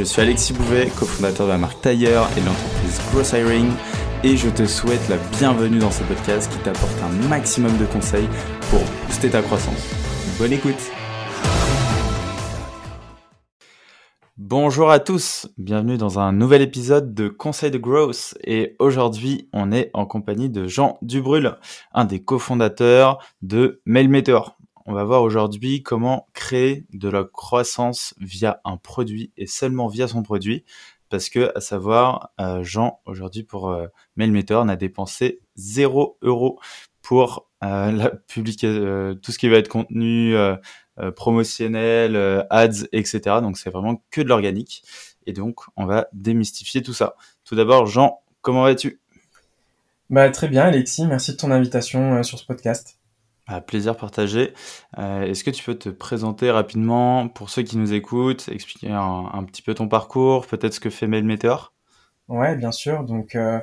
Je suis Alexis Bouvet, cofondateur de la marque Tailleur et de l'entreprise Gross Hiring et je te souhaite la bienvenue dans ce podcast qui t'apporte un maximum de conseils pour booster ta croissance. Bonne écoute Bonjour à tous, bienvenue dans un nouvel épisode de Conseil de Growth et aujourd'hui on est en compagnie de Jean Dubrul, un des cofondateurs de MailMeteor. On va voir aujourd'hui comment créer de la croissance via un produit et seulement via son produit parce que, à savoir, euh, Jean, aujourd'hui, pour euh, MailMeter, a dépensé 0 euros pour euh, publication, tout ce qui va être contenu promotionnel, ads, etc. Donc, c'est vraiment que de l'organique. Et donc, on va démystifier tout ça. Tout d'abord, Jean, comment vas-tu? Bah, Très bien, Alexis. Merci de ton invitation sur ce podcast plaisir partagé. Euh, est-ce que tu peux te présenter rapidement pour ceux qui nous écoutent, expliquer un, petit peu ton parcours, peut-être ce que fait Mail Meteor? Ouais, bien sûr. Donc, euh,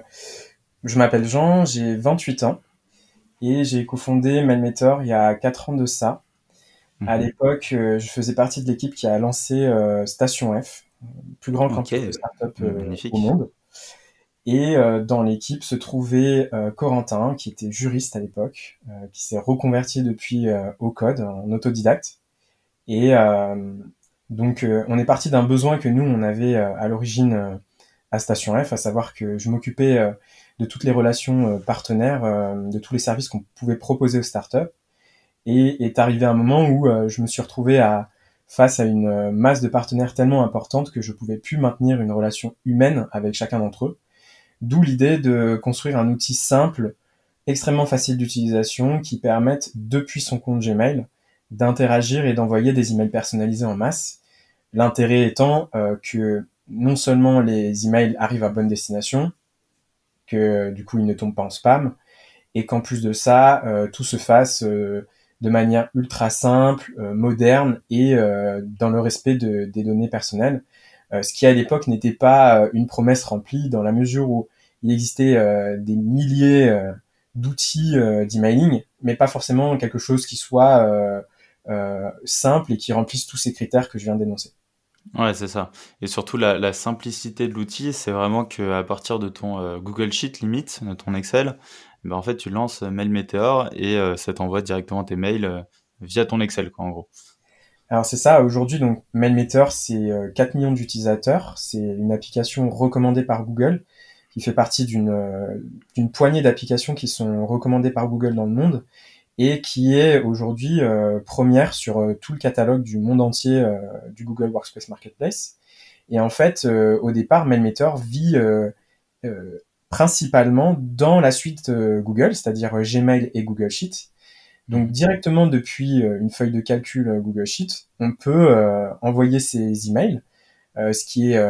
je m'appelle Jean, j'ai 28 ans et j'ai cofondé Meteor il y a 4 ans de ça. À mhm. l'époque, euh, je faisais partie de l'équipe qui a lancé Station F, le plus grand campus de start-up au monde. Et euh, dans l'équipe se trouvait euh, Corentin, qui était juriste à l'époque, euh, qui s'est reconverti depuis au code en autodidacte. Et donc on est parti d'un besoin que nous on avait à l'origine à Station F, à savoir que je m'occupais de toutes les relations partenaires, de tous les services qu'on pouvait proposer aux startups. Et est arrivé un moment où je me suis retrouvé à, face à une masse de partenaires tellement importante que je pouvais plus maintenir une relation humaine avec chacun d'entre eux. D'où l'idée de construire un outil simple, extrêmement facile d'utilisation, qui permette, depuis son compte Gmail, d'interagir et d'envoyer des emails personnalisés en masse. L'intérêt étant euh, que non seulement les emails arrivent à bonne destination, que du coup ils ne tombent pas en spam, et qu'en plus de ça, euh, tout se fasse euh, de manière ultra simple, moderne et dans le respect des données personnelles. Euh, ce qui à l'époque n'était pas euh, une promesse remplie dans la mesure où il existait euh, des milliers d'outils d'emailing, mais pas forcément quelque chose qui soit simple et qui remplisse tous ces critères que je viens d'énoncer. Ouais, c'est ça. Et surtout, la, simplicité de l'outil, c'est vraiment qu'à partir de ton Google Sheet, limite, de ton Excel, ben en fait, tu lances Mail Meteor et ça t'envoie directement tes mails via ton Excel, quoi, en gros. Alors c'est ça, aujourd'hui donc MailMeter c'est 4 euh, millions d'utilisateurs, c'est une application recommandée par Google qui fait partie d'une euh, d'une poignée d'applications qui sont recommandées par Google dans le monde et qui est aujourd'hui euh, première sur tout le catalogue du monde entier du Google Workspace Marketplace. Et en fait, au départ, MailMeter vit principalement dans la suite Google, c'est-à-dire Gmail et Google Sheets. Donc directement depuis euh, une feuille de calcul euh, Google Sheet, on peut euh, envoyer ses emails, ce qui est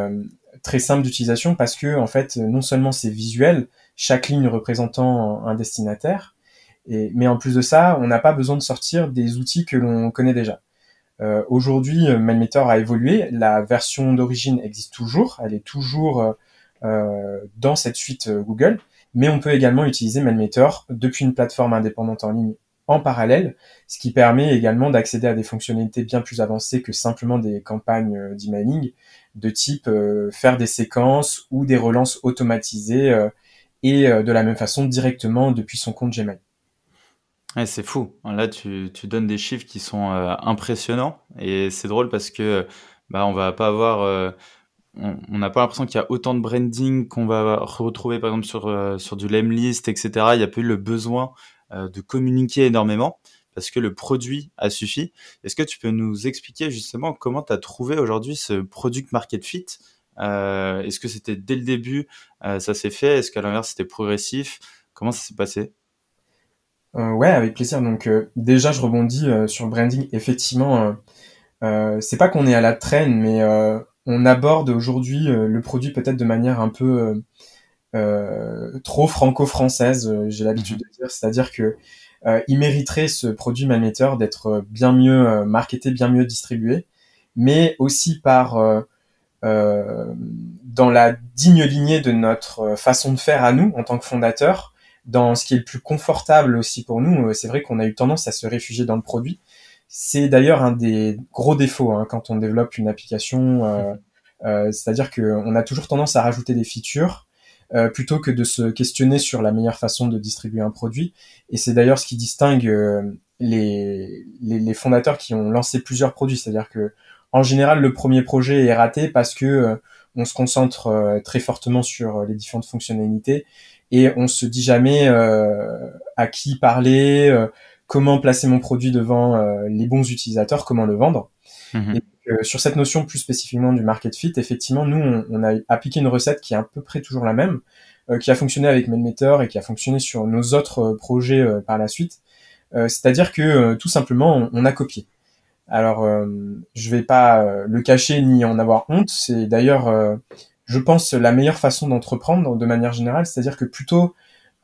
très simple d'utilisation parce que en fait non seulement c'est visuel, chaque ligne représentant un destinataire, mais en plus de ça, on n'a pas besoin de sortir des outils que l'on connaît déjà. Euh, Aujourd'hui, MailMeter a évolué, la version d'origine existe toujours, elle est toujours euh, dans cette suite Google, mais on peut également utiliser MailMeter depuis une plateforme indépendante en ligne en parallèle, ce qui permet également d'accéder à des fonctionnalités bien plus avancées que simplement des campagnes euh, d'emailing, de type euh, faire des séquences ou des relances automatisées euh, et de la même façon directement depuis son compte Gmail. C'est fou. Là, tu, tu, donnes des chiffres qui sont impressionnants et c'est drôle parce que bah, on va pas avoir on n'a pas l'impression qu'il y a autant de branding qu'on va retrouver par exemple sur, sur du Lemlist, etc. Il n'y a plus le besoin euh, de communiquer énormément parce que le produit a suffi. Est-ce que tu peux nous expliquer justement comment tu as trouvé aujourd'hui ce product market fit? Euh, Est-ce que c'était dès le début, euh, ça s'est fait? Est-ce qu'à l'inverse, c'était progressif? Comment ça s'est passé? Ouais, avec plaisir. Donc déjà, je rebondis sur branding. Effectivement, c'est pas qu'on est à la traîne, mais on aborde aujourd'hui le produit peut-être de manière un peu trop franco-française, j'ai l'habitude de dire, c'est-à-dire que il mériterait ce produit Manmeter d'être bien mieux marketé, bien mieux distribué, mais aussi par dans la digne lignée de notre façon de faire à nous en tant que fondateur, dans ce qui est le plus confortable aussi pour nous. C'est vrai qu'on a eu tendance à se réfugier dans le produit. C'est d'ailleurs un des gros défauts hein, quand on développe une application. Euh, euh, C'est-à-dire qu'on a toujours tendance à rajouter des features euh, plutôt que de se questionner sur la meilleure façon de distribuer un produit. Et c'est d'ailleurs ce qui distingue euh, les, les, fondateurs qui ont lancé plusieurs produits. C'est-à-dire que en général, le premier projet est raté parce que euh, on se concentre très fortement sur les différentes fonctionnalités et on se dit jamais à qui parler, comment placer mon produit devant les bons utilisateurs, comment le vendre. Mhm. Et euh, sur cette notion plus spécifiquement du market fit, effectivement, nous, on, a appliqué une recette qui est à peu près toujours la même, euh, qui a fonctionné avec MailMeter et qui a fonctionné sur nos autres projets par la suite. C'est-à-dire que tout simplement, on, a copié. Alors, je vais pas le cacher ni en avoir honte. C'est d'ailleurs, je pense, la meilleure façon d'entreprendre de manière générale. C'est-à-dire que plutôt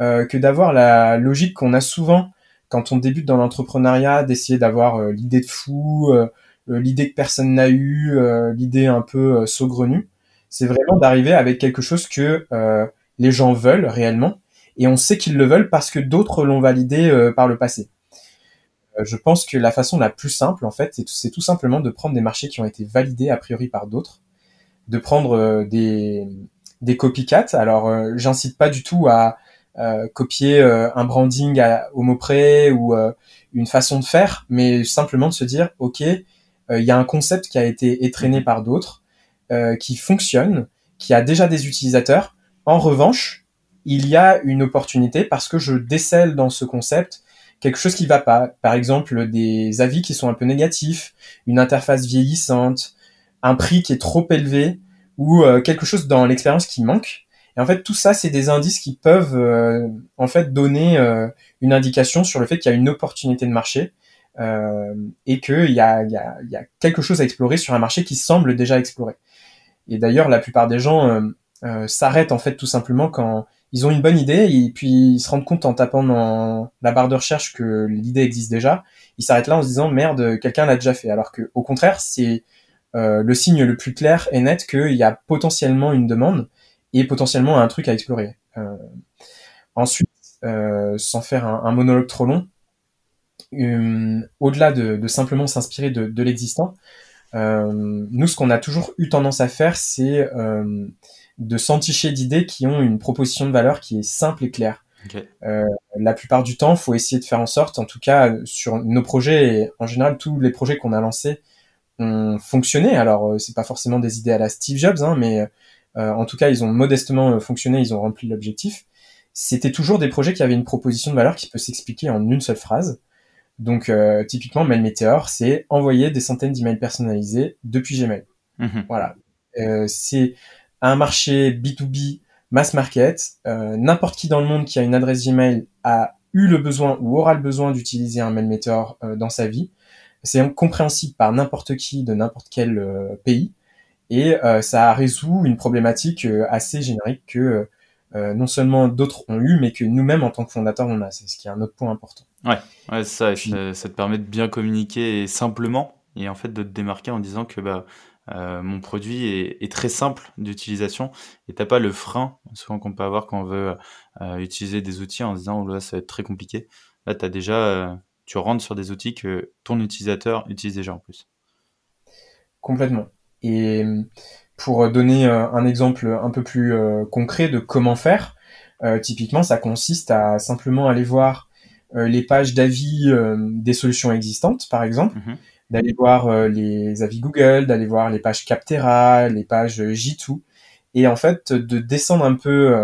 que d'avoir la logique qu'on a souvent quand on débute dans l'entrepreneuriat, d'essayer d'avoir euh, l'idée de fou, euh, euh, l'idée que personne n'a eu, l'idée un peu saugrenue. C'est vraiment d'arriver avec quelque chose que les gens veulent réellement, et on sait qu'ils le veulent parce que d'autres l'ont validé par le passé. je pense que la façon la plus simple, en fait, c'est tout simplement de prendre des marchés qui ont été validés a priori par d'autres, de prendre des, des copycats. Alors, j'incite pas du tout à euh, copier euh, un branding au mot près ou euh, une façon de faire, mais simplement de se dire, ok, il y a un concept qui a été étraîné par d'autres, qui fonctionne, qui a déjà des utilisateurs. En revanche, il y a une opportunité parce que je décèle dans ce concept quelque chose qui va pas. Par exemple, des avis qui sont un peu négatifs, une interface vieillissante, un prix qui est trop élevé ou quelque chose dans l'expérience qui manque. Et en fait, tout ça, c'est des indices qui peuvent euh, en fait donner euh, une indication sur le fait qu'il y a une opportunité de marché euh, et qu'il y a, y, a, y a quelque chose à explorer sur un marché qui semble déjà exploré. Et d'ailleurs, la plupart des gens s'arrêtent en fait tout simplement quand ils ont une bonne idée et puis ils se rendent compte en tapant dans la barre de recherche que l'idée existe déjà. Ils s'arrêtent là en se disant merde, quelqu'un l'a déjà fait. Alors que au contraire, c'est le signe le plus clair et net qu'il y a potentiellement une demande et potentiellement un truc à explorer. Euh, ensuite, euh, sans faire un, monologue trop long, euh, au-delà de, simplement s'inspirer de, l'existant, nous, ce qu'on a toujours eu tendance à faire, c'est de s'enticher d'idées qui ont une proposition de valeur qui est simple et claire. la plupart du temps, il faut essayer de faire en sorte, en tout cas sur nos projets et en général tous les projets qu'on a lancés ont fonctionné. Alors c'est pas forcément des idées à la Steve Jobs, hein, mais euh, en tout cas, ils ont modestement euh, fonctionné, ils ont rempli l'objectif. C'était toujours des projets qui avaient une proposition de valeur qui peut s'expliquer en une seule phrase. Donc, euh, typiquement, Mail Meteor, c'est envoyer des centaines d'emails personnalisés depuis Gmail. Mhm. Voilà. c'est un marché B2B mass market. N'importe qui dans le monde qui a une adresse Gmail a eu le besoin ou aura le besoin d'utiliser un Mail Meteor dans sa vie. C'est compréhensible par n'importe qui de n'importe quel pays et euh, ça résout une problématique euh, assez générique que euh, non seulement d'autres ont eu, mais que nous-mêmes en tant que fondateurs on a. C'est ce qui est un autre point important. Ouais, ouais ça, ça, te permet de bien communiquer simplement et en fait de te démarquer en disant que bah, mon produit est, très simple d'utilisation et t'as pas le frein souvent qu'on peut avoir quand on veut utiliser des outils en se disant oh là ça va être très compliqué. Là, as déjà, tu rentres sur des outils que ton utilisateur utilise déjà en plus. Complètement. Et pour donner euh, un exemple un peu plus euh, concret de comment faire, euh, typiquement, ça consiste à simplement aller voir les pages d'avis des solutions existantes, par exemple, mhm. d'aller voir les avis Google, d'aller voir les pages Captera, les pages J2, et en fait de descendre un peu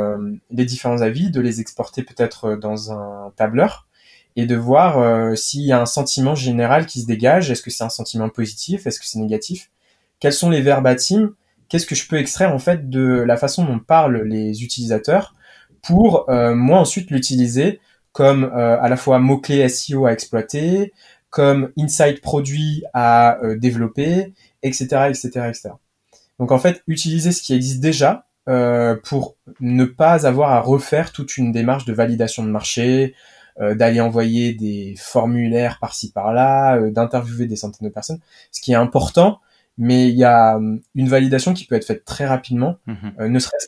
les différents avis, de les exporter peut-être dans un tableur, et de voir s'il y a un sentiment général qui se dégage. Est-ce que c'est un sentiment positif? Est-ce que c'est négatif? Quels sont les verbatims, qu'est-ce que je peux extraire en fait de la façon dont parlent les utilisateurs pour euh, moi ensuite l'utiliser comme euh, à la fois mot-clé SEO à exploiter, comme insight produit à euh, développer, etc., etc., etc. Donc en fait, utiliser ce qui existe déjà pour ne pas avoir à refaire toute une démarche de validation de marché, d'aller envoyer des formulaires par-ci par-là, d'interviewer des centaines de personnes, ce qui est important, mais il y a une validation qui peut être faite très rapidement, mmh ne serait-ce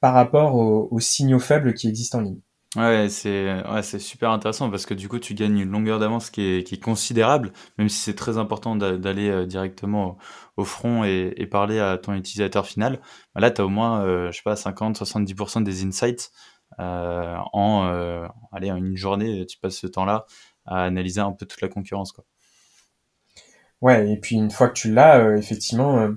par rapport aux, signaux faibles qui existent en ligne. Ouais, c'est ouais, super intéressant parce que du coup, tu gagnes une longueur d'avance qui est, qui est considérable, même si c'est très important d'aller euh, directement au, front et, et, parler à ton utilisateur final. Bah là, tu as au moins, euh, je sais pas, 50-70% des insights euh, en, euh, allez, en une journée, tu passes ce temps-là à analyser un peu toute la concurrence. Quoi. Ouais, et puis une fois que tu l'as, effectivement,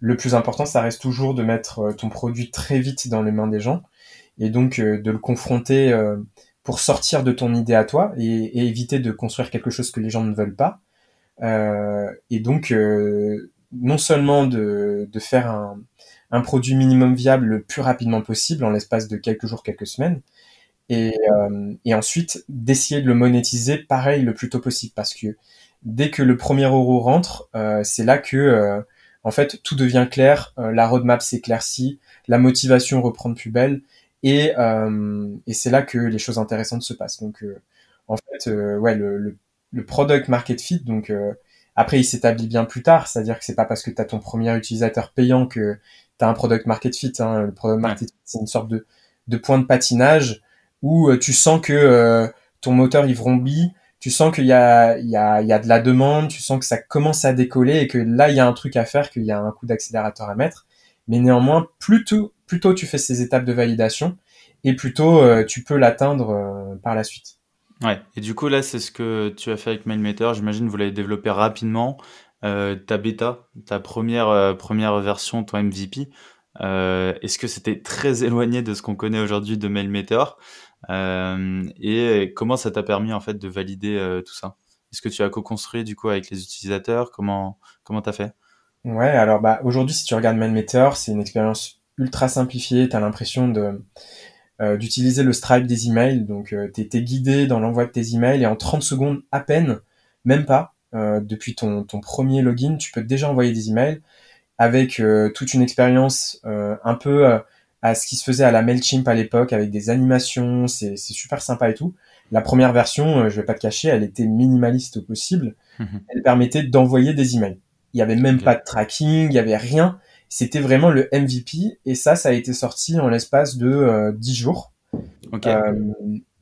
le plus important, ça reste toujours de mettre ton produit très vite dans les mains des gens et donc euh, de le confronter euh, pour sortir de ton idée à toi et, éviter de construire quelque chose que les gens ne veulent pas. Euh, et donc non seulement de, de faire un, un, produit minimum viable le plus rapidement possible en l'espace de quelques jours, quelques semaines, et, et ensuite d'essayer de le monétiser pareil le plus tôt possible parce que dès que le premier euro rentre, euh, c'est là que en fait tout devient clair, la roadmap s'éclaircit, la motivation reprend de plus belle et, euh, et c'est là que les choses intéressantes se passent. Donc, euh, en fait, euh, ouais, le, le, product market fit, donc après, il s'établit bien plus tard, c'est-à-dire que c'est pas parce que tu as ton premier utilisateur payant que tu as un product market fit. Hein. Le product market fit, c'est une sorte de, de point de patinage où tu sens que ton moteur il vrombit, tu sens qu'il y a, il y, a, il y a de la demande, tu sens que ça commence à décoller et que là, il y a un truc à faire, qu'il y a un coup d'accélérateur à mettre. Mais néanmoins, plutôt plutôt tu fais ces étapes de validation et plutôt euh, tu peux l'atteindre euh, par la suite. Ouais, et du coup là c'est ce que tu as fait avec MailMeter, j'imagine vous l'avez développé rapidement. Euh, ta bêta, ta première, première version, ton MVP, est-ce que c'était très éloigné de ce qu'on connaît aujourd'hui de MailMeter? Et comment ça t'a permis en fait de valider tout ça? Est-ce que tu as co-construit du coup avec les utilisateurs? Comment comment t'as fait? Ouais, alors bah aujourd'hui si tu regardes MailMeter, c'est une expérience ultra simplifié. Tu as l'impression de euh, d'utiliser le Stripe des emails. Donc, euh, tu es, guidé dans l'envoi de tes emails et en 30 secondes à peine, même pas, euh, depuis ton, ton premier login, tu peux déjà envoyer des emails avec toute une expérience un peu à ce qui se faisait à la Mailchimp à l'époque avec des animations. C'est super sympa et tout. La première version, je vais pas te cacher, elle était minimaliste au possible. Mhm. Elle permettait d'envoyer des emails. Il y avait même pas de tracking, il y avait rien c'était vraiment le MVP et ça, ça a été sorti en l'espace de euh, 10 jours. Euh,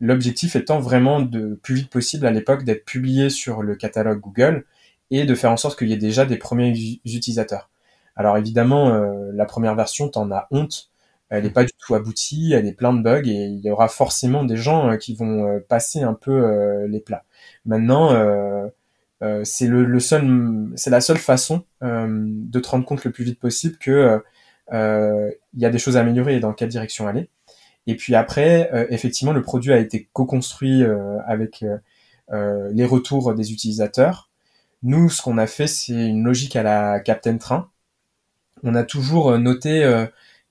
L'objectif étant vraiment de plus vite possible à l'époque d'être publié sur le catalogue Google et de faire en sorte qu'il y ait déjà des premiers utilisateurs. Alors évidemment, euh, la première version, t'en as honte. Elle n'est pas du tout aboutie, elle est plein de bugs et il y aura forcément des gens euh, qui vont euh, passer un peu les plats. Maintenant, euh, c'est le, seul, c'est la seule façon euh, de te rendre compte le plus vite possible que euh, il y a des choses à améliorer et dans quelle direction aller. Et puis après, effectivement, le produit a été co-construit avec les retours des utilisateurs. Nous, ce qu'on a fait, c'est une logique à la Captain Train. On a toujours noté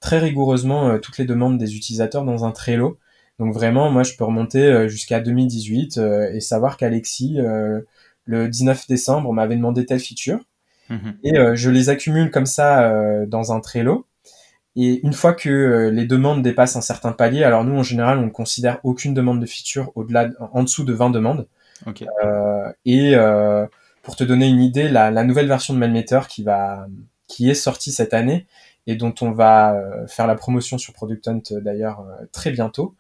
très rigoureusement toutes les demandes des utilisateurs dans un Trello. Donc vraiment, moi, je peux remonter jusqu'à 2018 et savoir qu'Alexis, le 19 décembre, m'avait demandé telle feature. Mhm. Et euh, je les accumule comme ça euh, dans un Trello. Et une fois que euh, les demandes dépassent un certain palier, alors nous en général on ne considère aucune demande de feature au-delà, en dessous de 20 demandes. et pour te donner une idée, la, la nouvelle version de MailMeter qui va, qui est sortie cette année et dont on va faire la promotion sur Product Hunt d'ailleurs très bientôt,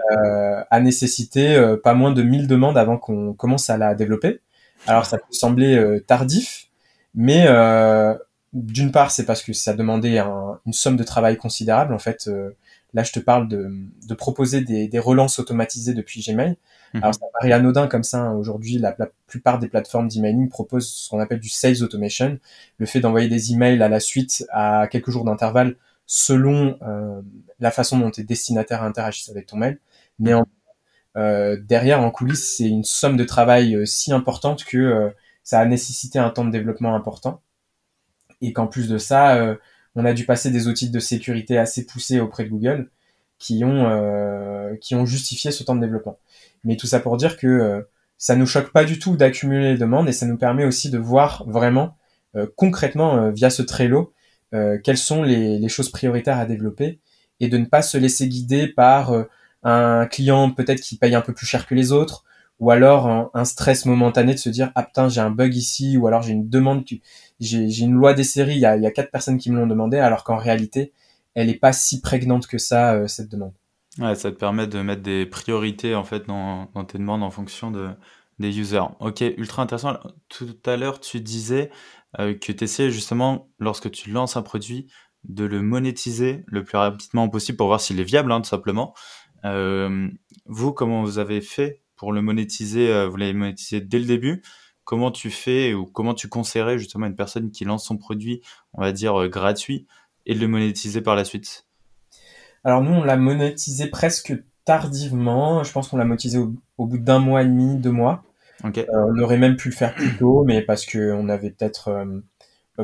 a nécessité pas moins de 1000 demandes avant qu'on commence à la développer. Alors ça peut sembler euh, tardif, mais euh, d'une part c'est parce que ça demandait une somme de travail considérable. En fait, euh, là je te parle de, de proposer des, des, relances automatisées depuis Gmail. Mhm. Alors ça paraît anodin comme ça. Hein. Aujourd'hui, la, plupart des plateformes d'emailing proposent ce qu'on appelle du sales automation, le fait d'envoyer des emails à la suite à quelques jours d'intervalle selon la façon dont tes destinataires interagissent avec ton mail. Mais en euh, derrière, en coulisses, c'est une somme de travail euh, si importante que euh, ça a nécessité un temps de développement important. Et qu'en plus de ça, on a dû passer des outils de sécurité assez poussés auprès de Google qui ont, qui ont justifié ce temps de développement. Mais tout ça pour dire que ça nous choque pas du tout d'accumuler les demandes et ça nous permet aussi de voir vraiment concrètement via ce Trello quelles sont les, les, choses prioritaires à développer et de ne pas se laisser guider par un client peut-être qui paye un peu plus cher que les autres ou alors un, stress momentané de se dire ah putain j'ai un bug ici ou alors j'ai une demande j'ai une loi des séries il y a, il y a quatre personnes qui me l'ont demandé alors qu'en réalité elle est pas si prégnante que ça euh, cette demande. Ça te permet de mettre des priorités en fait dans, tes demandes en fonction de des users. Ok ultra intéressant. Tout à l'heure tu disais euh, que tu essaies justement lorsque tu lances un produit de le monétiser le plus rapidement possible pour voir s'il est viable hein, tout simplement. Euh, vous comment vous avez fait pour le monétiser, vous l'avez monétisé dès le début? Comment tu fais ou comment tu conseillerais justement une personne qui lance son produit, on va dire gratuit, et de le monétiser par la suite? Alors nous, on l'a monétisé presque tardivement. Je pense qu'on l'a monétisé au, bout d'un mois et demi, deux mois. Euh, on aurait même pu le faire plus tôt, mais parce qu'on avait peut-être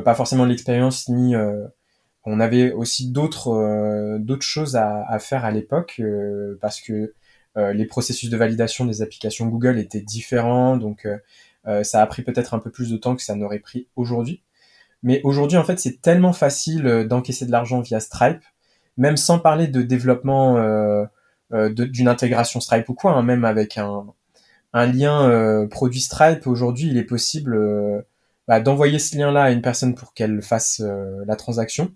pas forcément l'expérience ni on avait aussi d'autres d'autres choses à, à, faire à l'époque parce que euh, les processus de validation des applications Google étaient différents, donc euh, euh, ça a pris peut-être un peu plus de temps que ça n'aurait pris aujourd'hui. Mais aujourd'hui, en fait, c'est tellement facile d'encaisser de l'argent via Stripe, même sans parler de développement d'une intégration Stripe ou quoi, hein, même avec un, lien produit Stripe, aujourd'hui, il est possible bah, d'envoyer ce lien-là à une personne pour qu'elle fasse la transaction,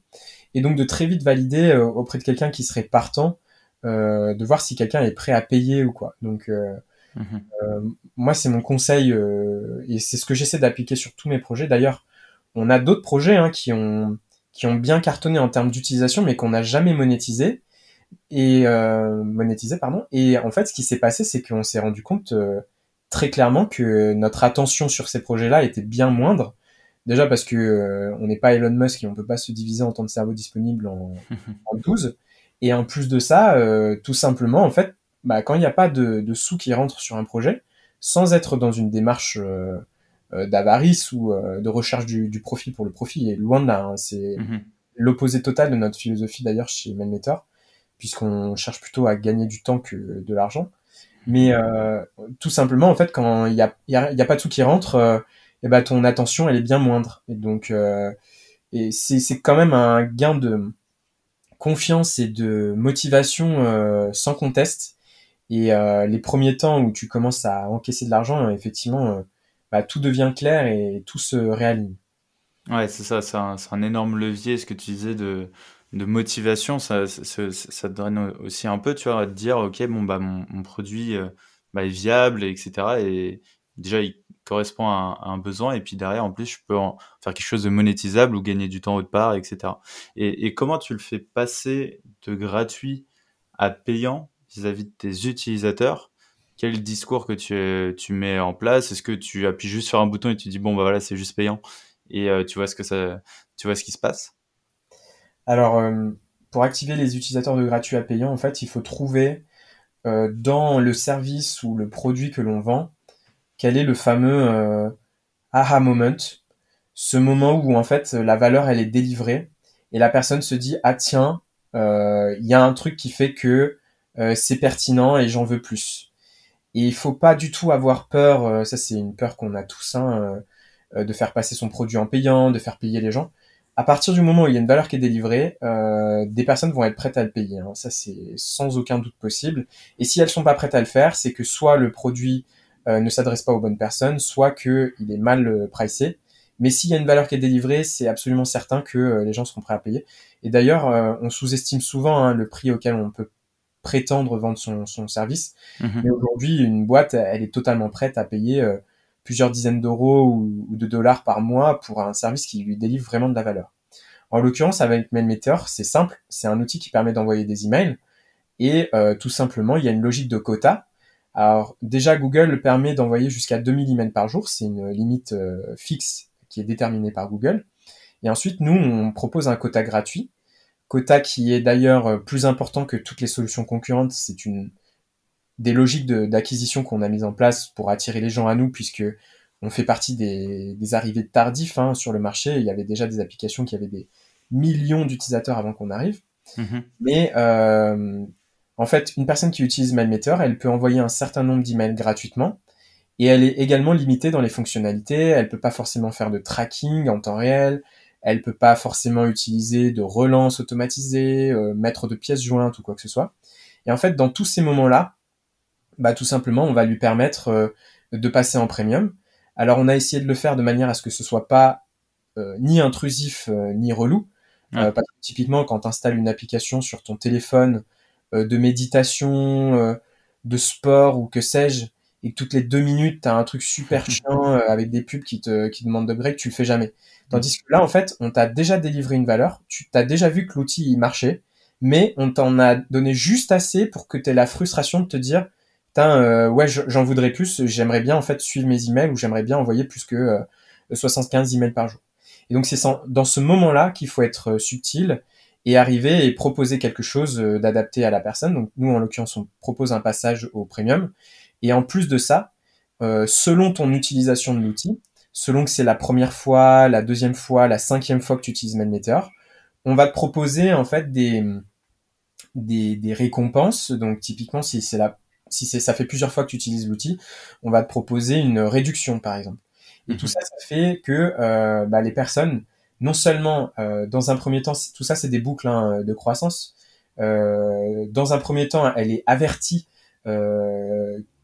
et donc de très vite valider auprès de quelqu'un qui serait partant euh, de voir si quelqu'un est prêt à payer ou quoi. Donc euh, euh, moi c'est mon conseil et c'est ce que j'essaie d'appliquer sur tous mes projets. D'ailleurs, on a d'autres projets hein, qui ont qui ont bien cartonné en termes d'utilisation, mais qu'on n'a jamais monétisé et monétisé pardon. Et en fait, ce qui s'est passé, c'est qu'on s'est rendu compte très clairement que notre attention sur ces projets-là était bien moindre. Déjà parce que on n'est pas Elon Musk et on peut pas se diviser en temps de cerveau disponible en, en 12. Et en plus de ça, euh, tout simplement, en fait, bah, quand il n'y a pas de, de, sous qui rentrent sur un projet, sans être dans une démarche euh, euh d'avarice ou euh, de recherche du, du, profit pour le profit, et loin de là, hein, c'est mhm. l'opposé total de notre philosophie d'ailleurs chez Melmeter, puisqu'on cherche plutôt à gagner du temps que de l'argent. Mais euh, tout simplement, en fait, quand il n'y a, y a, y a, pas de sous qui rentrent, et bah, ton attention, elle est bien moindre. Et donc, et c'est quand même un gain de confiance et de motivation euh, sans conteste. Et euh, les premiers temps où tu commences à encaisser de l'argent, euh, effectivement, bah, tout devient clair et tout se réaligne. Ouais, c'est ça, c'est un, un, énorme levier, ce que tu disais de, de motivation, ça, ça, ça, te donne aussi un peu, tu vois, de dire, ok, bon, bah, mon, produit bah, est viable, etc. Et déjà, il correspond à un, besoin et puis derrière en plus je peux en faire quelque chose de monétisable ou gagner du temps autre part etc et, comment tu le fais passer de gratuit à payant vis-à-vis de tes utilisateurs quel discours que tu, tu mets en place? Est-ce que tu appuies juste sur un bouton et tu dis bon bah voilà c'est juste payant? Et euh, tu vois ce que ça tu vois ce qui se passe? Alors euh, pour activer les utilisateurs de gratuit à payant en fait il faut trouver euh, dans le service ou le produit que l'on vend quel est le fameux aha moment, ce moment où en fait la valeur elle est délivrée et la personne se dit ah tiens il y a un truc qui fait que c'est pertinent et j'en veux plus. Et il faut pas du tout avoir peur, ça c'est une peur qu'on a tous, hein, de faire passer son produit en payant, de faire payer les gens. À partir du moment où il y a une valeur qui est délivrée, des personnes vont être prêtes à le payer. Hein. Ça c'est sans aucun doute possible. Et si elles sont pas prêtes à le faire, c'est que soit le produit euh, ne s'adresse pas aux bonnes personnes, soit qu'il est mal euh, pricé. Mais s'il y a une valeur qui est délivrée, c'est absolument certain que euh, les gens seront prêts à payer. Et d'ailleurs, on sous-estime souvent hein, le prix auquel on peut prétendre vendre son, son service. Mhm. Mais aujourd'hui, une boîte, elle est totalement prête à payer plusieurs dizaines d'euros ou, de dollars par mois pour un service qui lui délivre vraiment de la valeur. En l'occurrence, avec MailMeter, c'est simple. C'est un outil qui permet d'envoyer des emails. Et tout simplement, il y a une logique de quota. Alors déjà, Google permet d'envoyer jusqu'à 2000 emails par jour. C'est une limite euh, fixe qui est déterminée par Google. Et ensuite, nous, on propose un quota gratuit. Quota qui est d'ailleurs euh, plus important que toutes les solutions concurrentes. C'est une des logiques d'acquisition qu'on a mises en place pour attirer les gens à nous, puisque on fait partie des, des arrivées tardifs hein, sur le marché. Il y avait déjà des applications qui avaient des millions d'utilisateurs avant qu'on arrive. Mm-hmm. Mais euh, en fait, une personne qui utilise MailMeter, elle peut envoyer un certain nombre d'emails gratuitement et elle est également limitée dans les fonctionnalités. Elle peut pas forcément faire de tracking en temps réel. Elle peut pas forcément utiliser de relance automatisée, mettre de pièces jointes ou quoi que ce soit. Et en fait, dans tous ces moments-là, bah, tout simplement, on va lui permettre de passer en premium. Alors, on a essayé de le faire de manière à ce que ce soit pas ni intrusif ni relou. parce que typiquement, quand tu installes une application sur ton téléphone de méditation, de sport ou que sais-je, et que toutes les deux minutes, tu as un truc super chiant euh, avec des pubs qui te qui demandent de break, tu le fais jamais. Tandis que là, en fait, on t'a déjà délivré une valeur, tu t'as déjà vu que l'outil il marchait, mais on t'en a donné juste assez pour que tu aies la frustration de te dire, euh, ouais, j'en voudrais plus, j'aimerais bien en fait suivre mes emails ou j'aimerais bien envoyer plus que euh, 75 emails par jour. Et donc c'est dans ce moment-là qu'il faut être euh, subtil et arriver et proposer quelque chose euh, d'adapté à la personne. Donc nous, en l'occurrence, on propose un passage au premium. Et en plus de ça, euh, selon ton utilisation de l'outil, selon que c'est la première fois, la deuxième fois, la cinquième fois que tu utilises MailMeter, on va te proposer en fait des, des, des récompenses. Donc typiquement, si c'est la si c'est ça fait plusieurs fois que tu utilises l'outil, on va te proposer une réduction par exemple. Et tout mhm. ça, ça fait que euh, bah, les personnes non seulement euh, dans un premier temps, tout ça c'est des boucles hein, de croissance. Euh, dans un premier temps, elle est avertie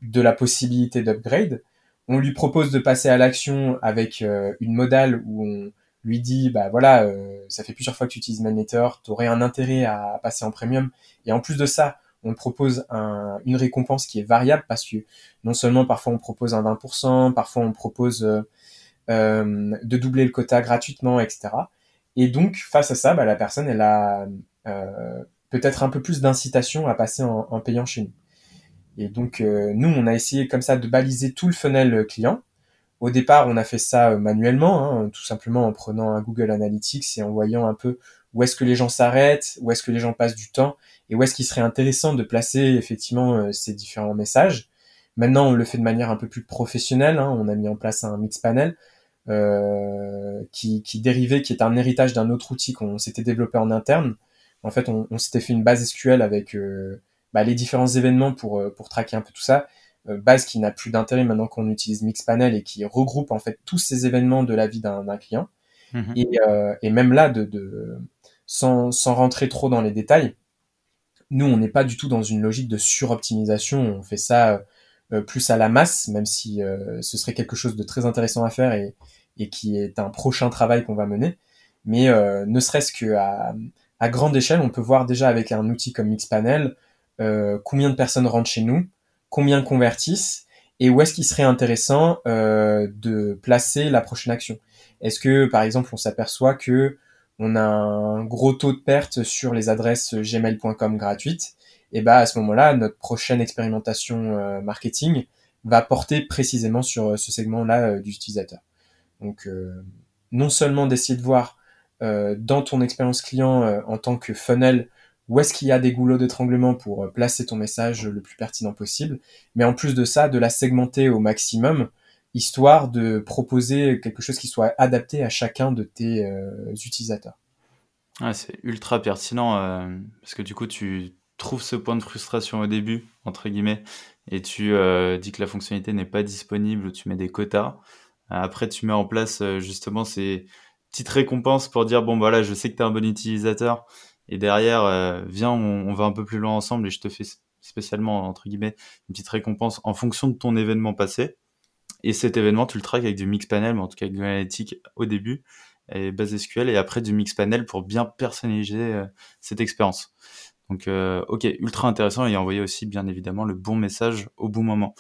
de la possibilité d'upgrade. On lui propose de passer à l'action avec euh, une modale où on lui dit bah voilà, euh, ça fait plusieurs fois que tu utilises Magneter, tu aurais un intérêt à passer en premium. Et en plus de ça, on propose un, une récompense qui est variable parce que non seulement parfois on propose un 20%, parfois on propose euh, de doubler le quota gratuitement, etc. Et donc, face à ça, bah, la personne, elle a peut-être un peu plus d'incitation à passer en, payant chez nous. Et donc, euh, nous, on a essayé comme ça de baliser tout le funnel client. Au départ, on a fait ça manuellement, hein, tout simplement en prenant un Google Analytics et en voyant un peu où est-ce que les gens s'arrêtent, où est-ce que les gens passent du temps, et où est-ce qu'il serait intéressant de placer effectivement ces différents messages. Maintenant, on le fait de manière un peu plus professionnelle. Hein. On a mis en place un mix panel euh, qui, qui dérivait, qui est un héritage d'un autre outil qu'on s'était développé en interne. En fait, on, s'était fait une base SQL avec euh, bah, les différents événements pour, euh, pour traquer un peu tout ça. base qui n'a plus d'intérêt maintenant qu'on utilise Mixpanel et qui regroupe en fait tous ces événements de la vie d'un client. Mhm. Et, et, même là, de, de sans, sans rentrer trop dans les détails, nous, on n'est pas du tout dans une logique de suroptimisation. On fait ça plus à la masse, même si ce serait quelque chose de très intéressant à faire et, et qui est un prochain travail qu'on va mener. Mais euh, ne serait-ce que à, à, grande échelle, on peut voir déjà avec un outil comme Mixpanel euh, combien de personnes rentrent chez nous, combien convertissent et où est-ce qu'il serait intéressant euh, de placer la prochaine action. Est-ce que par exemple on s'aperçoit que on a un gros taux de perte sur les adresses gmail.com gratuites, et bah à ce moment-là notre prochaine expérimentation euh, marketing va porter précisément sur ce segment-là euh, d'utilisateur. Donc, euh, non seulement d'essayer de voir euh, dans ton expérience client euh, en tant que funnel où est-ce qu'il y a des goulots d'étranglement pour placer ton message le plus pertinent possible, mais en plus de ça, de la segmenter au maximum, histoire de proposer quelque chose qui soit adapté à chacun de tes utilisateurs. c'est ultra pertinent parce que du coup, tu trouves ce point de frustration au début, entre guillemets, et tu dis que la fonctionnalité n'est pas disponible, ou tu mets des quotas. Après, tu mets en place euh, justement ces petites récompenses pour dire bon voilà, je sais que tu es un bon utilisateur et derrière euh, viens on, va un peu plus loin ensemble et je te fais spécialement entre guillemets une petite récompense en fonction de ton événement passé. Et cet événement, tu le traques avec du mix panel, mais en tout cas avec de l'analytique au début et base SQL et après du mix panel pour bien personnaliser euh, cette expérience. Donc, ok, ultra intéressant et envoyer aussi bien évidemment le bon message au bon moment.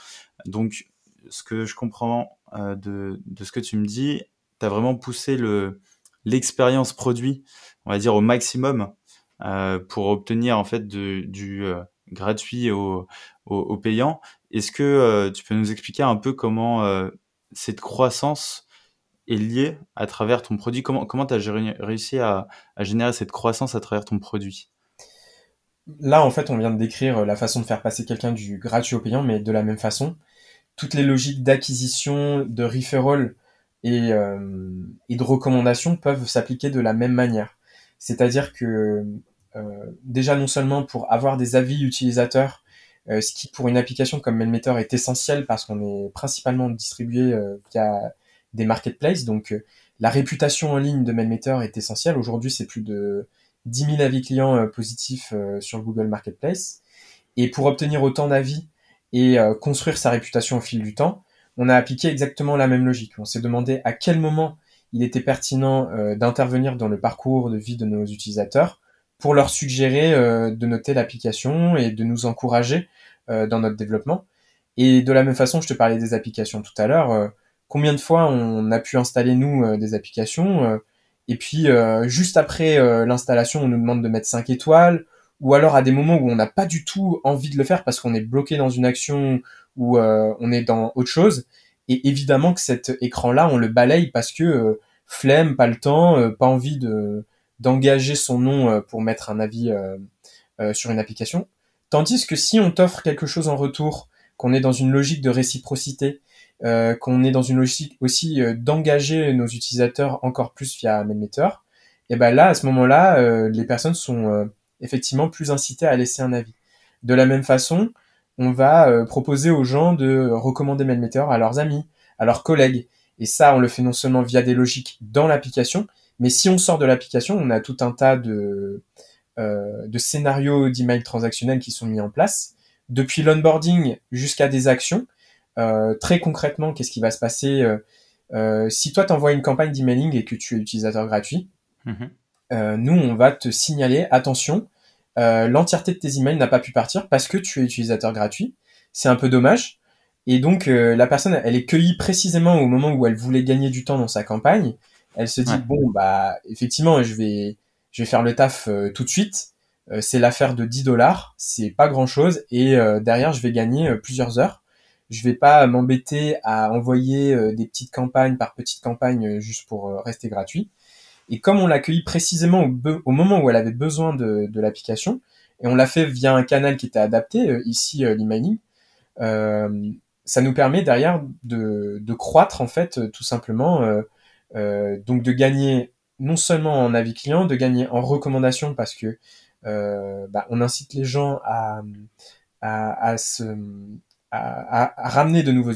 Donc, ce que je comprends euh, de, de, ce que tu me dis, tu as vraiment poussé le l'expérience produit, on va dire au maximum, euh, pour obtenir en fait du euh, gratuit au, au, payant. Est-ce que euh, tu peux nous expliquer un peu comment euh, cette croissance est liée à travers ton produit? Comment tu as réussi à, générer cette croissance à travers ton produit? Là, en fait, on vient de décrire la façon de faire passer quelqu'un du gratuit au payant, mais de la même façon toutes les logiques d'acquisition, de referral euh, et de recommandation peuvent s'appliquer de la même manière. C'est-à-dire que euh, déjà non seulement pour avoir des avis utilisateurs, euh, ce qui pour une application comme MailMeter est essentiel parce qu'on est principalement distribué via des marketplaces, donc la réputation en ligne de MailMeter est essentielle. Aujourd'hui, c'est plus de 10 000 avis clients euh, positifs euh, sur Google Marketplace. Et pour obtenir autant d'avis et euh, construire sa réputation au fil du temps, on a appliqué exactement la même logique. On s'est demandé à quel moment il était pertinent d'intervenir dans le parcours de vie de nos utilisateurs pour leur suggérer de noter l'application et de nous encourager dans notre développement. Et de la même façon, je te parlais des applications tout à l'heure. combien de fois on a pu installer nous des applications et puis euh, juste après euh, l'installation, on nous demande de mettre 5 étoiles, ou alors à des moments où on n'a pas du tout envie de le faire parce qu'on est bloqué dans une action ou euh, on est dans autre chose. Et évidemment que cet écran-là, on le balaye parce que flemme, pas le temps, pas envie de d'engager son nom pour mettre un avis sur une application. Tandis que si on t'offre quelque chose en retour, qu'on est dans une logique de réciprocité, euh, qu'on est dans une logique aussi euh, d'engager nos utilisateurs encore plus via MailMeter, et ben là, à ce moment-là, euh, les personnes sont effectivement plus incitées à laisser un avis. De la même façon, on va proposer aux gens de recommander MailMeter à leurs amis, à leurs collègues. Et ça, on le fait non seulement via des logiques dans l'application, mais si on sort de l'application, on a tout un tas de, de scénarios d'email transactionnels qui sont mis en place, depuis l'onboarding jusqu'à des actions, euh, très concrètement, qu'est-ce qui va se passer euh, euh, si toi t'envoies une campagne d'emailing et que tu es utilisateur gratuit mhm. Nous, on va te signaler attention, l'entièreté de tes emails n'a pas pu partir parce que tu es utilisateur gratuit. C'est un peu dommage. Et donc la personne, elle est cueillie précisément au moment où elle voulait gagner du temps dans sa campagne. Elle se dit bon bah effectivement je vais je vais faire le taf tout de suite. c'est l'affaire de 10 dollars, c'est pas grand chose et derrière je vais gagner plusieurs heures je vais pas m'embêter à envoyer euh, des petites campagnes par petites campagnes euh, juste pour euh, rester gratuit. Et comme on l'a précisément au, moment où elle avait besoin de, l'application, et on l'a fait via un canal qui était adapté, ici l'emailing, ça nous permet derrière de, croître en fait tout simplement, donc de gagner non seulement en avis client, de gagner en recommandation parce que bah, on incite les gens à, à, à se à, ramener de nouveaux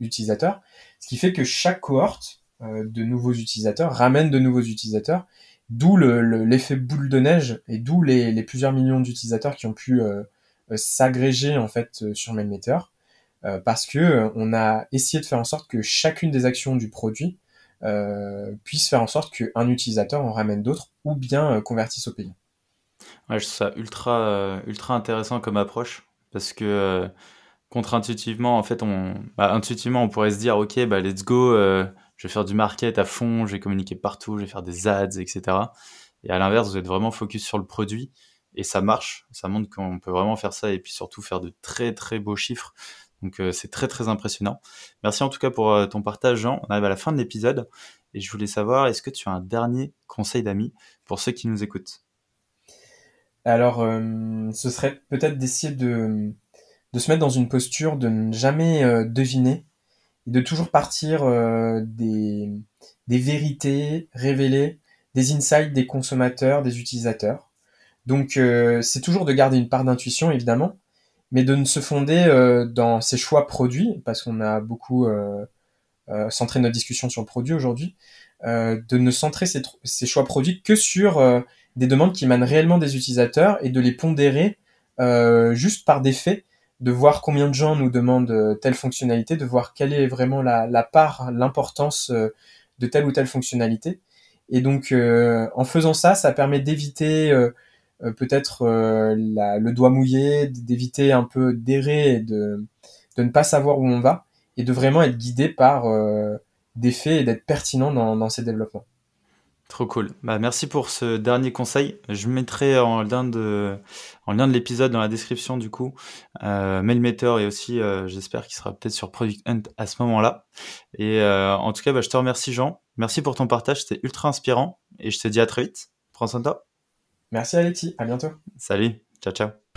utilisateurs, ce qui fait que chaque cohorte euh, de nouveaux utilisateurs ramène de nouveaux utilisateurs, d'où l'effet boule de neige et d'où les, plusieurs millions d'utilisateurs qui ont pu euh, euh, s'agréger en fait sur MailMeter, parce que on a essayé de faire en sorte que chacune des actions du produit puisse faire en sorte qu'un utilisateur en ramène d'autres ou bien convertisse au payant. Je trouve ça ultra, ultra intéressant comme approche parce que contre-intuitivement, en fait, on, bah, intuitivement, on pourrait se dire, ok, bah, let's go, euh, je vais faire du market à fond, je vais communiquer partout, je vais faire des ads, etc. Et à l'inverse, vous êtes vraiment focus sur le produit et ça marche. Ça montre qu'on peut vraiment faire ça et puis surtout faire de très très beaux chiffres. Donc euh, c'est très très impressionnant. Merci en tout cas pour euh, ton partage, Jean. On arrive à la fin de l'épisode et je voulais savoir, est-ce que tu as un dernier conseil d'amis pour ceux qui nous écoutent? Alors, ce serait peut-être d'essayer de de se mettre dans une posture de ne jamais euh, deviner de toujours partir euh, des, vérités révélées, des insights des consommateurs, des utilisateurs. Donc euh, c'est toujours de garder une part d'intuition évidemment, mais de ne se fonder dans ses choix produits, parce qu'on a beaucoup centré notre discussion sur le produit aujourd'hui, de ne centrer ses, ses, choix produits que sur des demandes qui émanent réellement des utilisateurs et de les pondérer juste par des faits de voir combien de gens nous demandent euh, telle fonctionnalité, de voir quelle est vraiment la, part, l'importance euh, de telle ou telle fonctionnalité. Et donc, euh, en faisant ça, ça permet d'éviter peut-être le doigt mouillé, d'éviter un peu d'errer et de, de ne pas savoir où on va, et de vraiment être guidé par des faits et d'être pertinent dans, dans ces développements. Trop cool. Bah, merci pour ce dernier conseil. Je mettrai en lien de, en lien de l'épisode dans la description du coup, euh, Mailmeter et aussi, euh, j'espère qu'il sera peut-être sur Product Hunt à ce moment-là. Et euh, en tout cas, bah, je te remercie Jean. Merci pour ton partage, c'était ultra inspirant et je te dis à très vite. Prends soin de toi. Merci Alexis, à bientôt. Salut, ciao ciao.